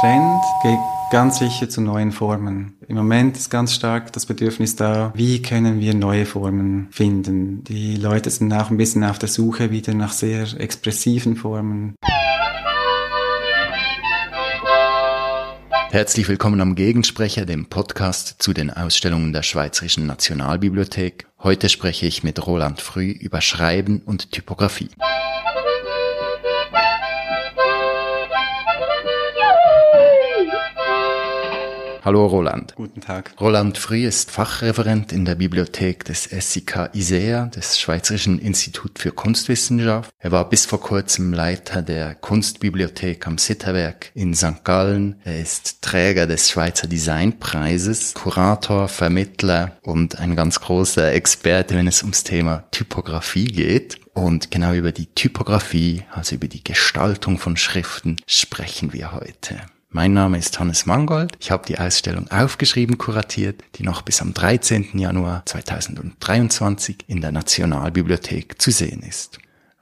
Trend geht ganz sicher zu neuen Formen. Im Moment ist ganz stark das Bedürfnis da, wie können wir neue Formen finden. Die Leute sind auch ein bisschen auf der Suche wieder nach sehr expressiven Formen. Herzlich willkommen am Gegensprecher, dem Podcast zu den Ausstellungen der Schweizerischen Nationalbibliothek. Heute spreche ich mit Roland Früh über Schreiben und Typografie. Hallo Roland. Guten Tag. Roland Früh ist Fachreferent in der Bibliothek des SIK ISEA, des Schweizerischen Institut für Kunstwissenschaft. Er war bis vor kurzem Leiter der Kunstbibliothek am Sitterwerk in St. Gallen. Er ist Träger des Schweizer Designpreises, Kurator, Vermittler und ein ganz großer Experte, wenn es ums Thema Typografie geht. Und genau über die Typografie, also über die Gestaltung von Schriften, sprechen wir heute. Mein Name ist Hannes Mangold. Ich habe die Ausstellung aufgeschrieben, kuratiert, die noch bis am 13. Januar 2023 in der Nationalbibliothek zu sehen ist.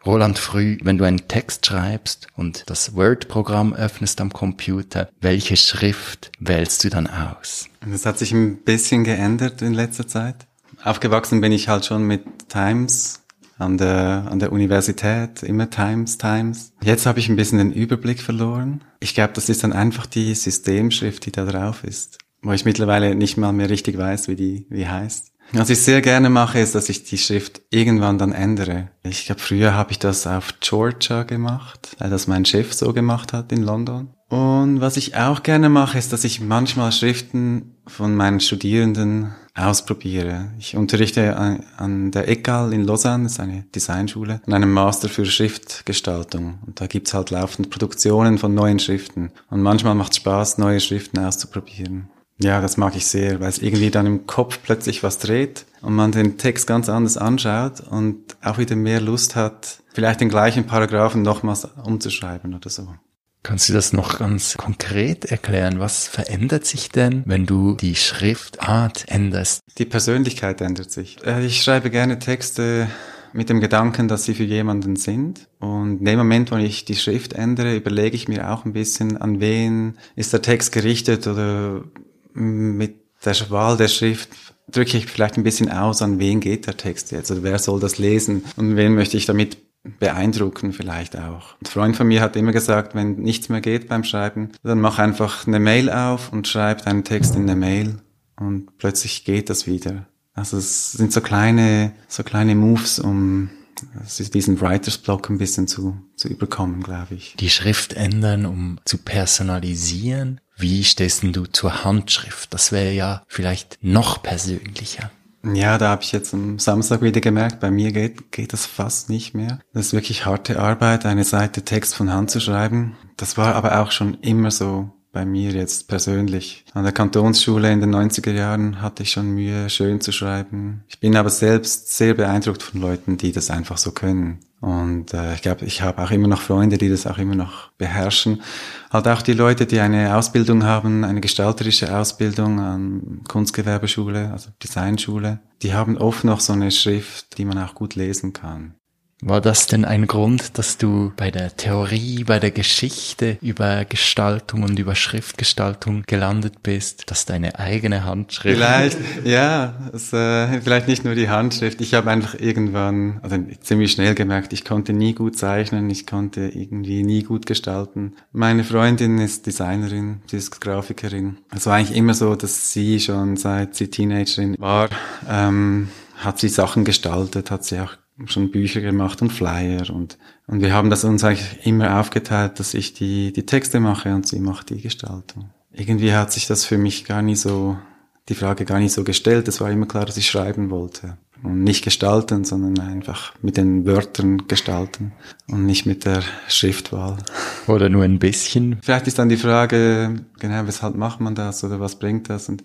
Roland Früh, wenn du einen Text schreibst und das Word-Programm öffnest am Computer, welche Schrift wählst du dann aus? Das hat sich ein bisschen geändert in letzter Zeit. Aufgewachsen bin ich halt schon mit Times an der, an der Universität, immer Times, Times. Jetzt habe ich ein bisschen den Überblick verloren. Ich glaube, das ist dann einfach die Systemschrift, die da drauf ist, wo ich mittlerweile nicht mal mehr richtig weiß, wie die, wie heißt. Was ich sehr gerne mache, ist, dass ich die Schrift irgendwann dann ändere. Ich glaube, früher habe ich das auf Georgia gemacht, weil das mein Chef so gemacht hat in London. Und was ich auch gerne mache, ist, dass ich manchmal Schriften von meinen Studierenden ausprobiere. Ich unterrichte an, der ECAL in Lausanne, das ist eine Designschule, an einem Master für Schriftgestaltung. Und da gibt's halt laufend Produktionen von neuen Schriften. Und manchmal macht es Spaß, neue Schriften auszuprobieren. Ja, das mag ich sehr, weil es irgendwie dann im Kopf plötzlich was dreht und man den Text ganz anders anschaut und auch wieder mehr Lust hat, vielleicht den gleichen Paragraphen nochmals umzuschreiben oder so. Kannst du das noch ganz konkret erklären? Was verändert sich denn, wenn du die Schriftart änderst? Die Persönlichkeit ändert sich. Äh, ich schreibe gerne Texte mit dem Gedanken, dass sie für jemanden sind. Und in dem Moment, wo ich die Schrift ändere, überlege ich mir auch ein bisschen, an wen ist der Text gerichtet oder mit der Wahl der Schrift drücke ich vielleicht ein bisschen aus, an wen geht der Text jetzt oder wer soll das lesen und wen möchte ich damit beeindrucken vielleicht auch. Ein Freund von mir hat immer gesagt, wenn nichts mehr geht beim Schreiben, dann mach einfach eine Mail auf und schreib deinen Text in eine Mail und plötzlich geht das wieder. Also es sind so kleine, so kleine Moves, um diesen Writers Block ein bisschen zu, zu überkommen, glaube ich. Die Schrift ändern, um zu personalisieren. Wie stehst denn du zur Handschrift? Das wäre ja vielleicht noch persönlicher. Ja, da habe ich jetzt am Samstag wieder gemerkt, bei mir geht, geht das fast nicht mehr. Das ist wirklich harte Arbeit, eine Seite Text von Hand zu schreiben. Das war aber auch schon immer so bei mir jetzt persönlich. An der Kantonsschule in den 90er Jahren hatte ich schon Mühe, schön zu schreiben. Ich bin aber selbst sehr beeindruckt von Leuten, die das einfach so können. Und äh, ich glaube, ich habe auch immer noch Freunde, die das auch immer noch beherrschen. Halt auch die Leute, die eine Ausbildung haben, eine gestalterische Ausbildung an Kunstgewerbeschule, also Designschule, die haben oft noch so eine Schrift, die man auch gut lesen kann. War das denn ein Grund, dass du bei der Theorie, bei der Geschichte über Gestaltung und über Schriftgestaltung gelandet bist, dass deine eigene Handschrift? Vielleicht, ja, es, äh, vielleicht nicht nur die Handschrift. Ich habe einfach irgendwann, also ziemlich schnell gemerkt, ich konnte nie gut zeichnen, ich konnte irgendwie nie gut gestalten. Meine Freundin ist Designerin, sie ist Grafikerin. Es war eigentlich immer so, dass sie schon seit sie Teenagerin war, ähm, hat sie Sachen gestaltet, hat sie auch schon Bücher gemacht und Flyer und, und wir haben das uns eigentlich immer aufgeteilt, dass ich die, die Texte mache und sie macht die Gestaltung. Irgendwie hat sich das für mich gar nicht so, die Frage gar nicht so gestellt. Es war immer klar, dass ich schreiben wollte. Und nicht gestalten, sondern einfach mit den Wörtern gestalten und nicht mit der Schriftwahl. Oder nur ein bisschen. Vielleicht ist dann die Frage, genau, weshalb macht man das oder was bringt das? Und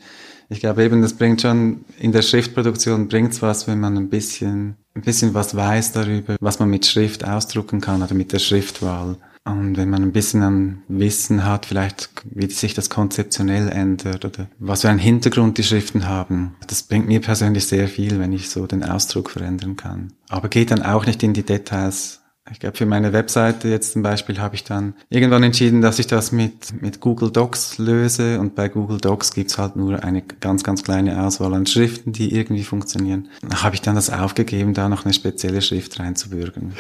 ich glaube eben, das bringt schon, in der Schriftproduktion bringt's was, wenn man ein bisschen ein bisschen was weiß darüber, was man mit Schrift ausdrucken kann oder mit der Schriftwahl. Und wenn man ein bisschen an Wissen hat, vielleicht wie sich das konzeptionell ändert oder was für einen Hintergrund die Schriften haben, das bringt mir persönlich sehr viel, wenn ich so den Ausdruck verändern kann. Aber geht dann auch nicht in die Details Ich glaube, für meine Webseite jetzt zum Beispiel habe ich dann irgendwann entschieden, dass ich das mit, mit Google Docs löse und bei Google Docs gibt's halt nur eine ganz, ganz kleine Auswahl an Schriften, die irgendwie funktionieren. Da habe ich dann das aufgegeben, da noch eine spezielle Schrift reinzubürgen.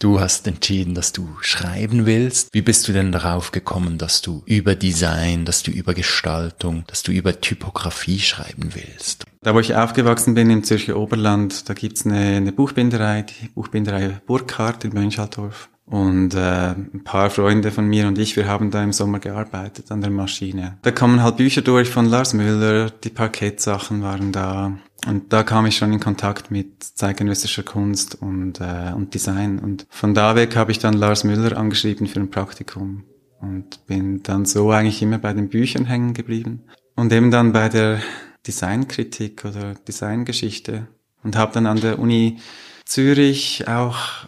Du hast entschieden, dass du schreiben willst. Wie bist du denn darauf gekommen, dass du über Design, dass du über Gestaltung, dass du über Typografie schreiben willst? Da, wo ich aufgewachsen bin, im Zürcher Oberland, da gibt's eine, eine Buchbinderei, die Buchbinderei Burkhardt in Mönchaldorf. Und äh, ein paar Freunde von mir und ich, wir haben da im Sommer gearbeitet an der Maschine. Da kommen halt Bücher durch von Lars Müller, die Parkettsachen waren da, und da kam ich schon in Kontakt mit zeitgenössischer Kunst und, äh, und Design. Und von da weg habe ich dann Lars Müller angeschrieben für ein Praktikum und bin dann so eigentlich immer bei den Büchern hängen geblieben. Und eben dann bei der Designkritik oder Designgeschichte und habe dann an der Uni Zürich auch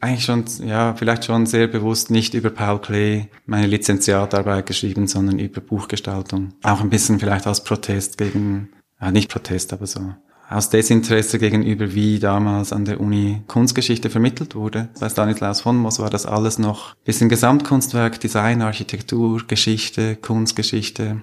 eigentlich schon, ja, vielleicht schon sehr bewusst nicht über Paul Klee meine Lizenziatarbeit geschrieben, sondern über Buchgestaltung. Auch ein bisschen vielleicht als Protest gegen ja, nicht Protest, aber so aus Desinteresse gegenüber, wie damals an der Uni Kunstgeschichte vermittelt wurde. Bei Stanislaus von Moos war das alles noch bisschen Gesamtkunstwerk, Design, Architektur, Geschichte, Kunstgeschichte,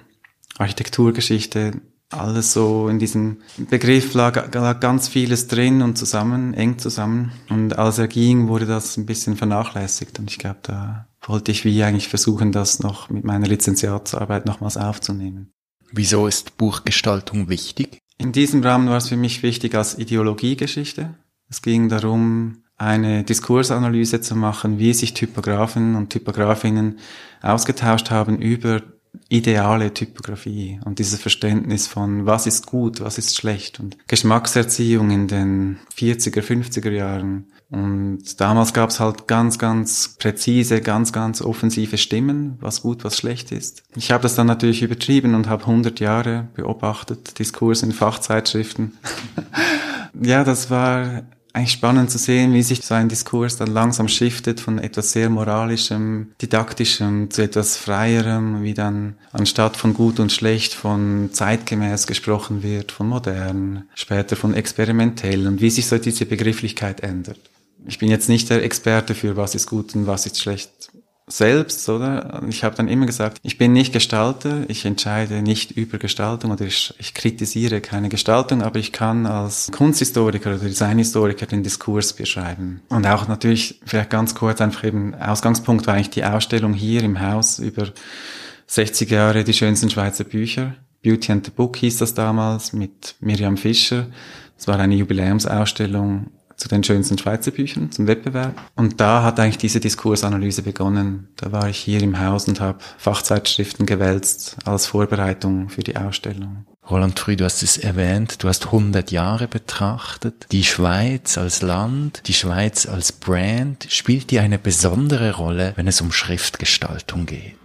Architekturgeschichte, alles so in diesem Begriff lag, lag ganz vieles drin und zusammen, eng zusammen. Und als er ging, wurde das ein bisschen vernachlässigt. Und ich glaube, da wollte ich wie eigentlich versuchen, das noch mit meiner Lizenziatsarbeit nochmals aufzunehmen. Wieso ist Buchgestaltung wichtig? In diesem Rahmen war es für mich wichtig als Ideologiegeschichte. Es ging darum, eine Diskursanalyse zu machen, wie sich Typografen und Typografinnen ausgetauscht haben über ideale Typografie und dieses Verständnis von was ist gut, was ist schlecht und Geschmackserziehung in den 40er, 50er Jahren. Und damals gab es halt ganz, ganz präzise, ganz, ganz offensive Stimmen, was gut, was schlecht ist. Ich habe das dann natürlich übertrieben und habe 100 Jahre beobachtet, Diskurs in Fachzeitschriften. ja, das war eigentlich spannend zu sehen, wie sich so ein Diskurs dann langsam shiftet von etwas sehr moralischem, didaktischem zu etwas freierem, wie dann anstatt von gut und schlecht von zeitgemäß gesprochen wird, von modern, später von experimentell und wie sich so diese Begrifflichkeit ändert. Ich bin jetzt nicht der Experte für was ist gut und was ist schlecht selbst, oder? Ich habe dann immer gesagt, ich bin nicht Gestalter, ich entscheide nicht über Gestaltung oder ich, ich, kritisiere keine Gestaltung, aber ich kann als Kunsthistoriker oder Designhistoriker den Diskurs beschreiben. Und auch natürlich, vielleicht ganz kurz, einfach eben, Ausgangspunkt war eigentlich die Ausstellung hier im Haus über 60 Jahre die schönsten Schweizer Bücher. Beauty and the Book hieß das damals mit Miriam Fischer. Es war eine Jubiläumsausstellung zu den schönsten Schweizer Büchern, zum Wettbewerb. Und da hat eigentlich diese Diskursanalyse begonnen. Da war ich hier im Haus und habe Fachzeitschriften gewälzt als Vorbereitung für die Ausstellung. Roland Früh, du hast es erwähnt, du hast 100 Jahre betrachtet. Die Schweiz als Land, die Schweiz als Brand, spielt die eine besondere Rolle, wenn es um Schriftgestaltung geht?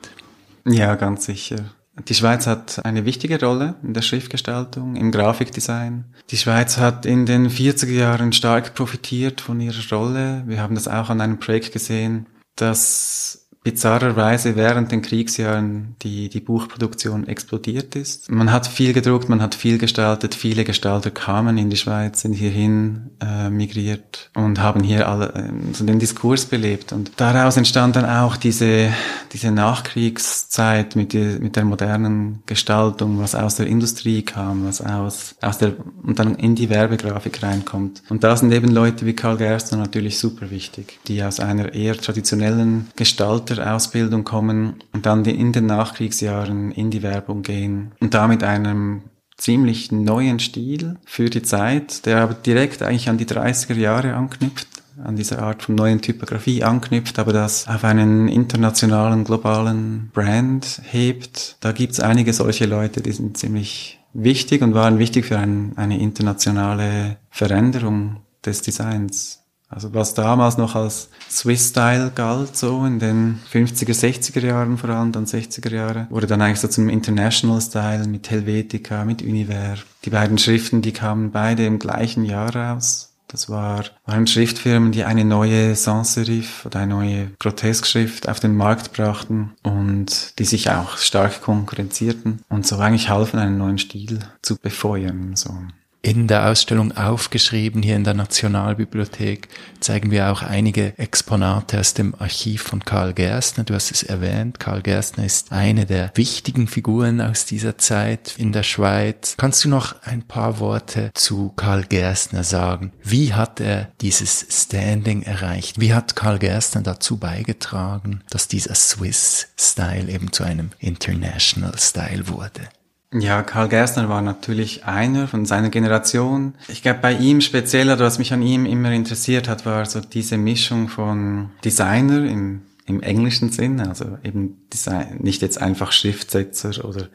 Ja, ganz sicher. Die Schweiz hat eine wichtige Rolle in der Schriftgestaltung, im Grafikdesign. Die Schweiz hat in den 40er Jahren stark profitiert von ihrer Rolle. Wir haben das auch an einem Projekt gesehen, das bizarrerweise während den Kriegsjahren die, die Buchproduktion explodiert ist. Man hat viel gedruckt, man hat viel gestaltet, viele Gestalter kamen in die Schweiz, sind hierhin äh, migriert und haben hier alle äh, so den Diskurs belebt. Und daraus entstand dann auch diese, diese Nachkriegszeit mit, die, mit der modernen Gestaltung, was aus der Industrie kam, was aus, aus der, und dann in die Werbegrafik reinkommt. Und da sind eben Leute wie Karl Gerstner natürlich super wichtig, die aus einer eher traditionellen Gestalter Ausbildung kommen und dann in den Nachkriegsjahren in die Werbung gehen und da mit einem ziemlich neuen Stil für die Zeit, der aber direkt eigentlich an die 30er Jahre anknüpft an dieser Art von neuen Typografie anknüpft, aber das auf einen internationalen, globalen Brand hebt. Da gibt's einige solche Leute, die sind ziemlich wichtig und waren wichtig für ein, eine internationale Veränderung des Designs. Also was damals noch als Swiss Style galt, so in den 50er, 60er Jahren vor allem, dann 60er Jahre, wurde dann eigentlich so zum International Style mit Helvetica, mit Univer. Die beiden Schriften, die kamen beide im gleichen Jahr raus. Das war, waren Schriftfirmen, die eine neue Sans-Serif oder eine neue Grotesk-Schrift auf den Markt brachten und die sich auch stark konkurrenzierten und so eigentlich halfen, einen neuen Stil zu befeuern. So. In der Ausstellung aufgeschrieben hier in der Nationalbibliothek zeigen wir auch einige Exponate aus dem Archiv von Karl Gerstner. Du hast es erwähnt, Karl Gerstner ist eine der wichtigen Figuren aus dieser Zeit in der Schweiz. Kannst du noch ein paar Worte zu Karl Gerstner sagen? Wie hat er dieses Standing erreicht? Wie hat Karl Gerstner dazu beigetragen, dass dieser Swiss Style eben zu einem International Style wurde? Ja, Karl Gerstner war natürlich einer von seiner Generation. Ich glaube, bei ihm speziell, oder was mich an ihm immer interessiert hat, war so diese Mischung von Designer im, im englischen Sinn, also eben Design, nicht jetzt einfach Schriftsetzer oder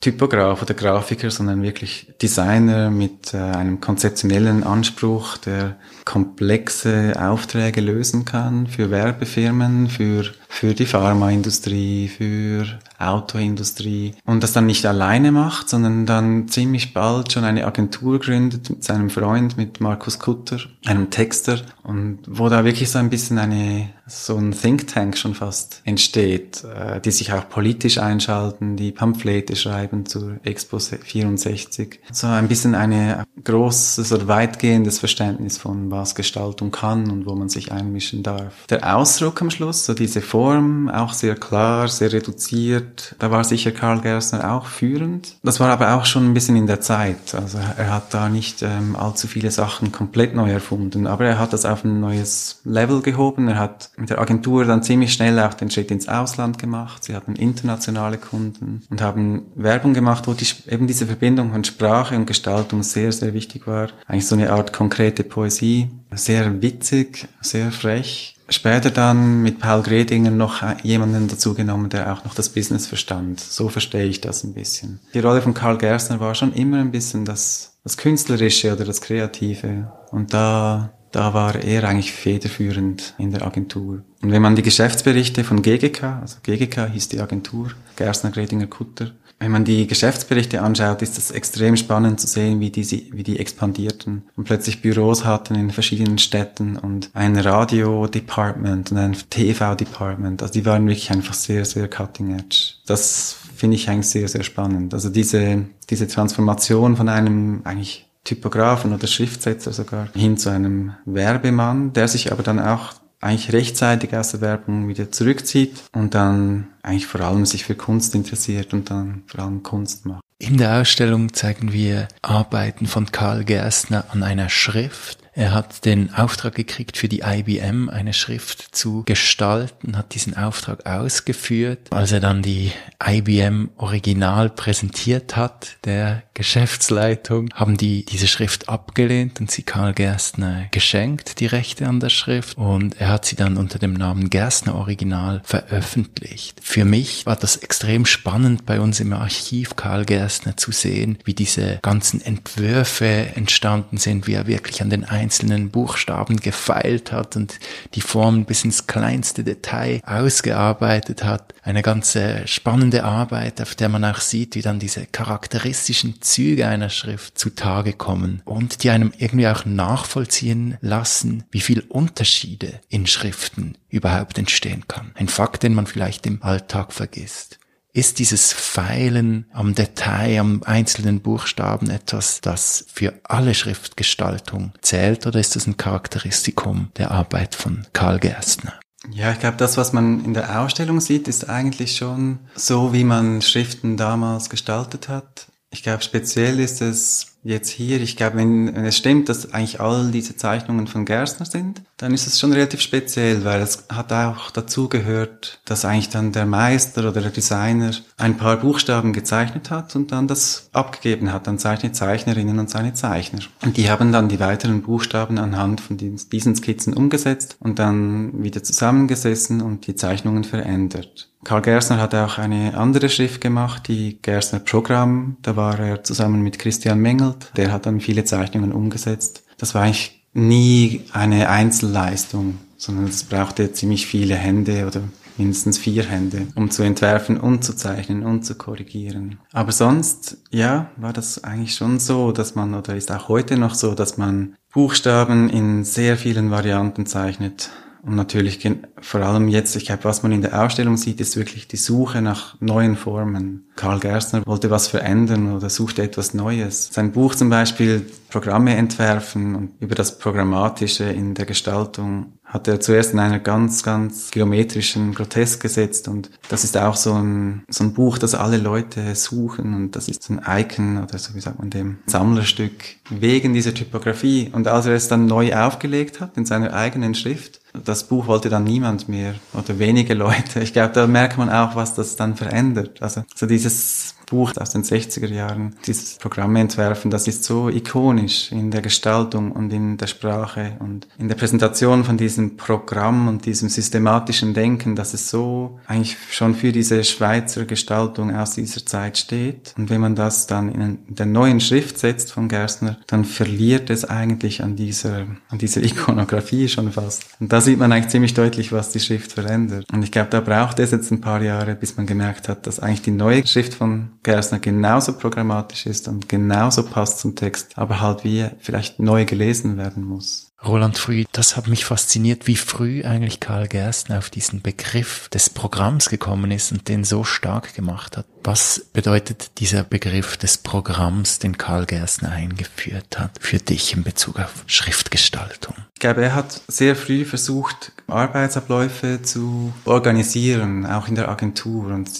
Typograf oder Grafiker, sondern wirklich Designer mit äh, einem konzeptionellen Anspruch, der komplexe Aufträge lösen kann für Werbefirmen, für, für die Pharmaindustrie, für Autoindustrie und das dann nicht alleine macht, sondern dann ziemlich bald schon eine Agentur gründet mit seinem Freund, mit Markus Kutter, einem Texter und wo da wirklich so ein bisschen eine so ein Think Tank schon fast entsteht, äh, die sich auch politisch einschalten, die Pamphlete schreiben zur Expo 64. So ein bisschen eine großes oder weitgehendes Verständnis von was Gestaltung kann und wo man sich einmischen darf. Der Ausdruck am Schluss, so diese Form, auch sehr klar, sehr reduziert, da war sicher Karl Gerstner auch führend. Das war aber auch schon ein bisschen in der Zeit. Also er hat da nicht ähm, allzu viele Sachen komplett neu erfunden, aber er hat das auf ein neues Level gehoben. Er hat mit der Agentur dann ziemlich schnell auch den Schritt ins Ausland gemacht. Sie hatten internationale Kunden und haben Werbung gemacht, wo die, eben diese Verbindung von Sprache und Gestaltung sehr, sehr wichtig war. Eigentlich so eine Art konkrete Poesie. Sehr witzig, sehr frech. Später dann mit Paul Gredinger noch jemanden dazugenommen, der auch noch das Business verstand. So verstehe ich das ein bisschen. Die Rolle von Karl Gerstner war schon immer ein bisschen das, das Künstlerische oder das Kreative. Und da da war er eigentlich federführend in der Agentur. Und wenn man die Geschäftsberichte von GGK, also GGK hieß die Agentur, Gerstner, Gredinger, Kutter, wenn man die Geschäftsberichte anschaut, ist es extrem spannend zu sehen, wie die, wie die expandierten und plötzlich Büros hatten in verschiedenen Städten und ein Radio-Department und ein TV-Department. Also die waren wirklich einfach sehr, sehr cutting edge. Das finde ich eigentlich sehr, sehr spannend. Also diese, diese Transformation von einem eigentlich Typografen oder Schriftsetzer sogar hin zu einem Werbemann, der sich aber dann auch eigentlich rechtzeitig aus der Werbung wieder zurückzieht und dann eigentlich vor allem sich für Kunst interessiert und dann vor allem Kunst macht. In der Ausstellung zeigen wir Arbeiten von Karl Gerstner an einer Schrift. Er hat den Auftrag gekriegt, für die IBM eine Schrift zu gestalten, hat diesen Auftrag ausgeführt. Als er dann die IBM Original präsentiert hat, der Geschäftsleitung, haben die diese Schrift abgelehnt und sie Karl Gerstner geschenkt, die Rechte an der Schrift. Und er hat sie dann unter dem Namen Gerstner Original veröffentlicht. Für mich war das extrem spannend bei uns im Archiv Karl Gerstner zu sehen, wie diese ganzen Entwürfe entstanden sind, wie er wirklich an den einzelnen Buchstaben gefeilt hat und die Form bis ins kleinste Detail ausgearbeitet hat. Eine ganze spannende Arbeit, auf der man auch sieht, wie dann diese charakteristischen Züge einer Schrift zutage kommen und die einem irgendwie auch nachvollziehen lassen, wie viel Unterschiede in Schriften überhaupt entstehen kann. Ein Fakt, den man vielleicht im Alltag vergisst. Ist dieses Feilen am Detail, am einzelnen Buchstaben etwas, das für alle Schriftgestaltung zählt oder ist das ein Charakteristikum der Arbeit von Karl Gerstner? Ja, ich glaube, das, was man in der Ausstellung sieht, ist eigentlich schon so, wie man Schriften damals gestaltet hat. Ich glaube, speziell ist es jetzt hier, ich glaube, wenn, wenn es stimmt, dass eigentlich all diese Zeichnungen von Gerstner sind, dann ist es schon relativ speziell, weil es hat auch dazu gehört, dass eigentlich dann der Meister oder der Designer ein paar Buchstaben gezeichnet hat und dann das abgegeben hat an seine Zeichnerinnen und seine Zeichner. Und die haben dann die weiteren Buchstaben anhand von diesen Skizzen umgesetzt und dann wieder zusammengesessen und die Zeichnungen verändert. Karl Gerstner hat auch eine andere Schrift gemacht, die Gerstner Programm. Da war er zusammen mit Christian Mengelt. Der hat dann viele Zeichnungen umgesetzt. Das war eigentlich nie eine Einzelleistung, sondern es brauchte ziemlich viele Hände oder mindestens vier Hände, um zu entwerfen und zu zeichnen und zu korrigieren. Aber sonst, ja, war das eigentlich schon so, dass man, oder ist auch heute noch so, dass man Buchstaben in sehr vielen Varianten zeichnet Und natürlich vor allem jetzt, ich glaube, was man in der Ausstellung sieht, ist wirklich die Suche nach neuen Formen. Karl Gerstner wollte was verändern oder suchte etwas Neues. Sein Buch zum Beispiel Programme entwerfen und über das Programmatische in der Gestaltung hat er zuerst in einer ganz, ganz geometrischen Grotesk gesetzt und das ist auch so ein, so ein Buch, das alle Leute suchen und das ist ein Icon oder so wie sagt man dem, Sammlerstück wegen dieser Typografie und als er es dann neu aufgelegt hat in seiner eigenen Schrift, das Buch wollte dann niemand mehr oder wenige Leute. Ich glaube, da merkt man auch, was das dann verändert. Also so dieses Buch aus den 60er Jahren, dieses Programm entwerfen, das ist so ikonisch in der Gestaltung und in der Sprache und in der Präsentation von diesem Programm und diesem systematischen Denken, dass es so eigentlich schon für diese Schweizer Gestaltung aus dieser Zeit steht. Und wenn man das dann in der neuen Schrift setzt von Gerstner, dann verliert es eigentlich an dieser, an dieser Ikonografie schon fast. Und da sieht man eigentlich ziemlich deutlich, was die Schrift verändert. Und ich glaube, da braucht es jetzt ein paar Jahre, bis man gemerkt hat, dass eigentlich die neue Schrift von Gerstner genauso programmatisch ist und genauso passt zum Text, aber halt wie vielleicht neu gelesen werden muss. Roland Früh, das hat mich fasziniert, wie früh eigentlich Karl Gerstner auf diesen Begriff des Programms gekommen ist und den so stark gemacht hat. Was bedeutet dieser Begriff des Programms, den Karl Gerstner eingeführt hat, für dich in Bezug auf Schriftgestaltung? Ich glaube, er hat sehr früh versucht, Arbeitsabläufe zu organisieren, auch in der Agentur und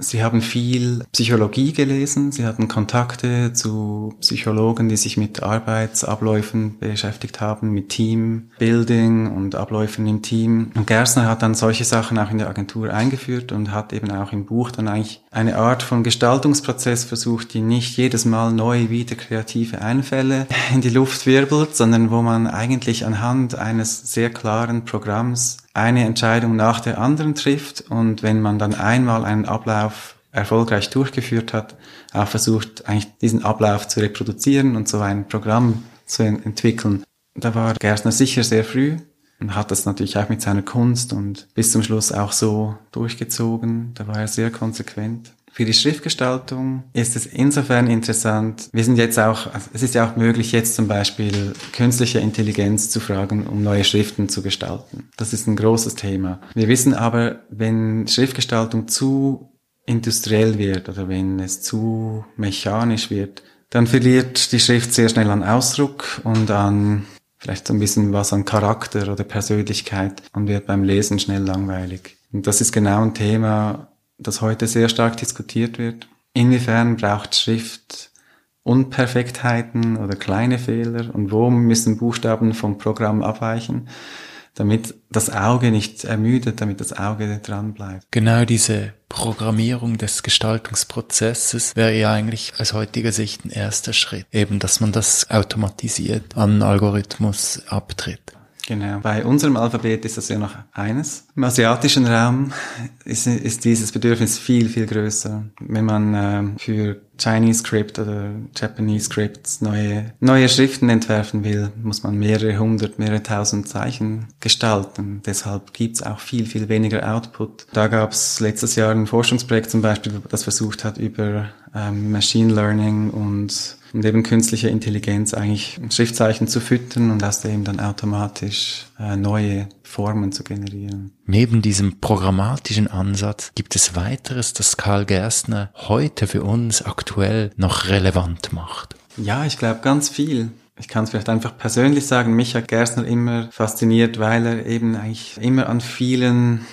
Sie haben viel Psychologie gelesen, Sie hatten Kontakte zu Psychologen, die sich mit Arbeitsabläufen beschäftigt haben, mit Teambuilding und Abläufen im Team. Und Gersner hat dann solche Sachen auch in der Agentur eingeführt und hat eben auch im Buch dann eigentlich eine Art von Gestaltungsprozess versucht, die nicht jedes Mal neu wieder kreative Einfälle in die Luft wirbelt, sondern wo man eigentlich anhand eines sehr klaren Programms eine Entscheidung nach der anderen trifft und wenn man dann einmal einen Ablauf erfolgreich durchgeführt hat, auch versucht, eigentlich diesen Ablauf zu reproduzieren und so ein Programm zu entwickeln. Da war Gerstner sicher sehr früh und hat das natürlich auch mit seiner Kunst und bis zum Schluss auch so durchgezogen. Da war er sehr konsequent. Für die Schriftgestaltung ist es insofern interessant. Wir sind jetzt auch, also es ist ja auch möglich, jetzt zum Beispiel künstliche Intelligenz zu fragen, um neue Schriften zu gestalten. Das ist ein großes Thema. Wir wissen aber, wenn Schriftgestaltung zu industriell wird oder wenn es zu mechanisch wird, dann verliert die Schrift sehr schnell an Ausdruck und an vielleicht so ein bisschen was an Charakter oder Persönlichkeit und wird beim Lesen schnell langweilig. Und das ist genau ein Thema, das heute sehr stark diskutiert wird. Inwiefern braucht Schrift Unperfektheiten oder kleine Fehler und wo müssen Buchstaben vom Programm abweichen, damit das Auge nicht ermüdet, damit das Auge dran bleibt. Genau diese Programmierung des Gestaltungsprozesses wäre ja eigentlich aus heutiger Sicht ein erster Schritt, eben dass man das automatisiert an Algorithmus abtritt. Genau. Bei unserem Alphabet ist das ja noch eines. Im asiatischen Raum ist, ist dieses Bedürfnis viel, viel größer. Wenn man äh, für Chinese Script oder Japanese Scripts neue, neue Schriften entwerfen will, muss man mehrere hundert, mehrere tausend Zeichen gestalten. Deshalb gibt's auch viel, viel weniger Output. Da gab's letztes Jahr ein Forschungsprojekt zum Beispiel, das versucht hat, über ähm, Machine Learning und und eben künstliche Intelligenz eigentlich Schriftzeichen zu füttern und aus dem dann automatisch äh, neue Formen zu generieren. Neben diesem programmatischen Ansatz gibt es weiteres, das Karl Gerstner heute für uns aktuell noch relevant macht. Ja, ich glaube ganz viel. Ich kann es vielleicht einfach persönlich sagen, mich hat Gerstner immer fasziniert, weil er eben eigentlich immer an vielen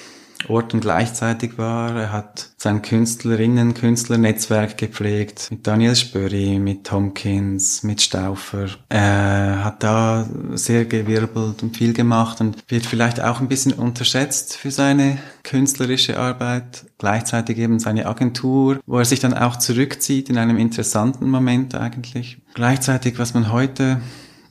Orten gleichzeitig war. Er hat sein Künstlerinnen, Künstlernetzwerk gepflegt mit Daniel Spöri, mit Tomkins, mit Stauffer. Er hat da sehr gewirbelt und viel gemacht und wird vielleicht auch ein bisschen unterschätzt für seine künstlerische Arbeit. Gleichzeitig eben seine Agentur, wo er sich dann auch zurückzieht in einem interessanten Moment eigentlich. Gleichzeitig, was man heute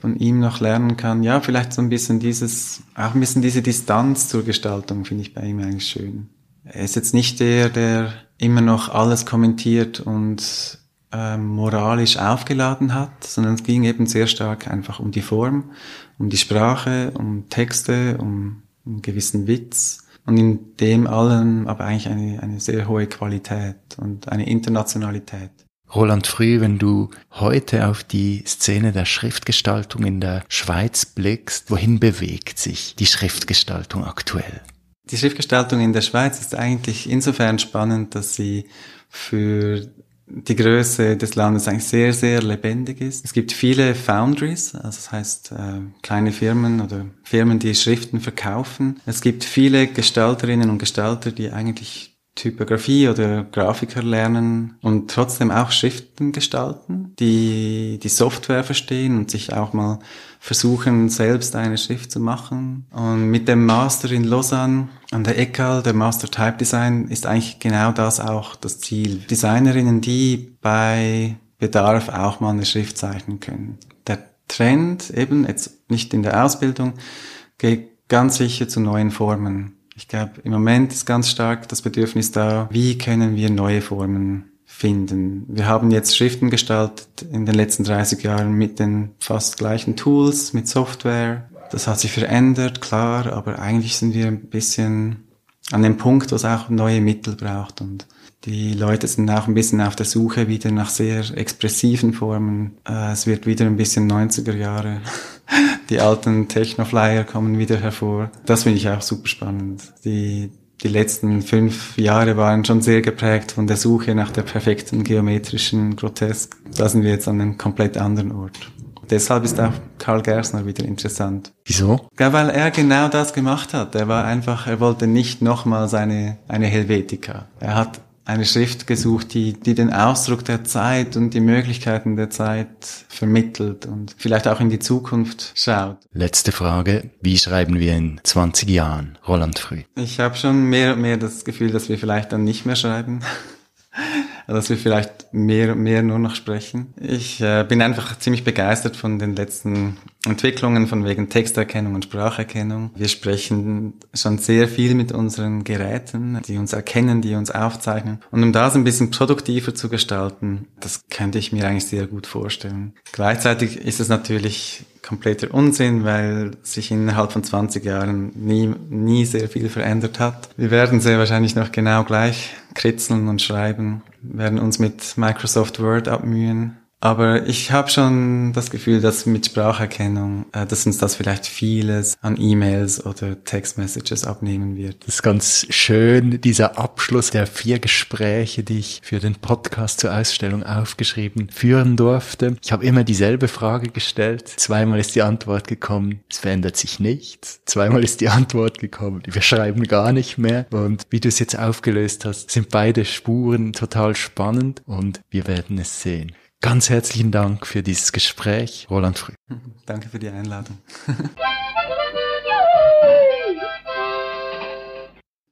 von ihm noch lernen kann. Ja, vielleicht so ein bisschen dieses, auch ein bisschen diese Distanz zur Gestaltung finde ich bei ihm eigentlich schön. Er ist jetzt nicht der, der immer noch alles kommentiert und äh, moralisch aufgeladen hat, sondern es ging eben sehr stark einfach um die Form, um die Sprache, um Texte, um, einen gewissen Witz und in dem allen aber eigentlich eine, eine sehr hohe Qualität und eine Internationalität. Roland Früh, wenn du heute auf die Szene der Schriftgestaltung in der Schweiz blickst, wohin bewegt sich die Schriftgestaltung aktuell? Die Schriftgestaltung in der Schweiz ist eigentlich insofern spannend, dass sie für die Größe des Landes eigentlich sehr, sehr lebendig ist. Es gibt viele Foundries, also das heißt äh, kleine Firmen oder Firmen, die Schriften verkaufen. Es gibt viele Gestalterinnen und Gestalter, die eigentlich Typografie oder Grafiker lernen und trotzdem auch Schriften gestalten, die die Software verstehen und sich auch mal versuchen, selbst eine Schrift zu machen. Und mit dem Master in Lausanne an der ECAL, der Master Type Design, ist eigentlich genau das auch das Ziel. Designerinnen, die bei Bedarf auch mal eine Schrift zeichnen können. Der Trend eben, jetzt nicht in der Ausbildung, geht ganz sicher zu neuen Formen. Ich glaube, im Moment ist ganz stark das Bedürfnis da, wie können wir neue Formen finden. Wir haben jetzt Schriften gestaltet in den letzten 30 Jahren mit den fast gleichen Tools, mit Software. Das hat sich verändert, klar, aber eigentlich sind wir ein bisschen an dem Punkt, wo es auch neue Mittel braucht und die Leute sind auch ein bisschen auf der Suche wieder nach sehr expressiven Formen. Äh, es wird wieder ein bisschen 90er Jahre. Die alten Techno-Flyer kommen wieder hervor. Das finde ich auch super spannend. Die, die letzten fünf Jahre waren schon sehr geprägt von der Suche nach der perfekten geometrischen Grotesk. Da sind wir jetzt an einem komplett anderen Ort. Deshalb ist auch Karl Gersner wieder interessant. Wieso? Ja, weil er genau das gemacht hat. Er war einfach, er wollte nicht nochmals eine, eine Helvetica. Er hat eine Schrift gesucht, die, die den Ausdruck der Zeit und die Möglichkeiten der Zeit vermittelt und vielleicht auch in die Zukunft schaut. Letzte Frage. Wie schreiben wir in 20 Jahren, Roland Früh? Ich habe schon mehr und mehr das Gefühl, dass wir vielleicht dann nicht mehr schreiben. dass wir vielleicht mehr, mehr nur noch sprechen. Ich äh, bin einfach ziemlich begeistert von den letzten Entwicklungen von wegen Texterkennung und Spracherkennung. Wir sprechen schon sehr viel mit unseren Geräten, die uns erkennen, die uns aufzeichnen. Und um das ein bisschen produktiver zu gestalten, das könnte ich mir eigentlich sehr gut vorstellen. Gleichzeitig ist es natürlich kompletter Unsinn, weil sich innerhalb von 20 Jahren nie, nie sehr viel verändert hat. Wir werden sehr wahrscheinlich noch genau gleich kritzeln und schreiben, werden uns mit Microsoft Word abmühen aber ich habe schon das Gefühl, dass mit Spracherkennung, äh, dass uns das vielleicht vieles an E-Mails oder Textmessages abnehmen wird. Das ist ganz schön, dieser Abschluss der vier Gespräche, die ich für den Podcast zur Ausstellung aufgeschrieben führen durfte. Ich habe immer dieselbe Frage gestellt. Zweimal ist die Antwort gekommen, es verändert sich nichts. Zweimal ist die Antwort gekommen, wir schreiben gar nicht mehr. Und wie du es jetzt aufgelöst hast, sind beide Spuren total spannend und wir werden es sehen. Ganz herzlichen Dank für dieses Gespräch, Roland Früh. Danke für die Einladung.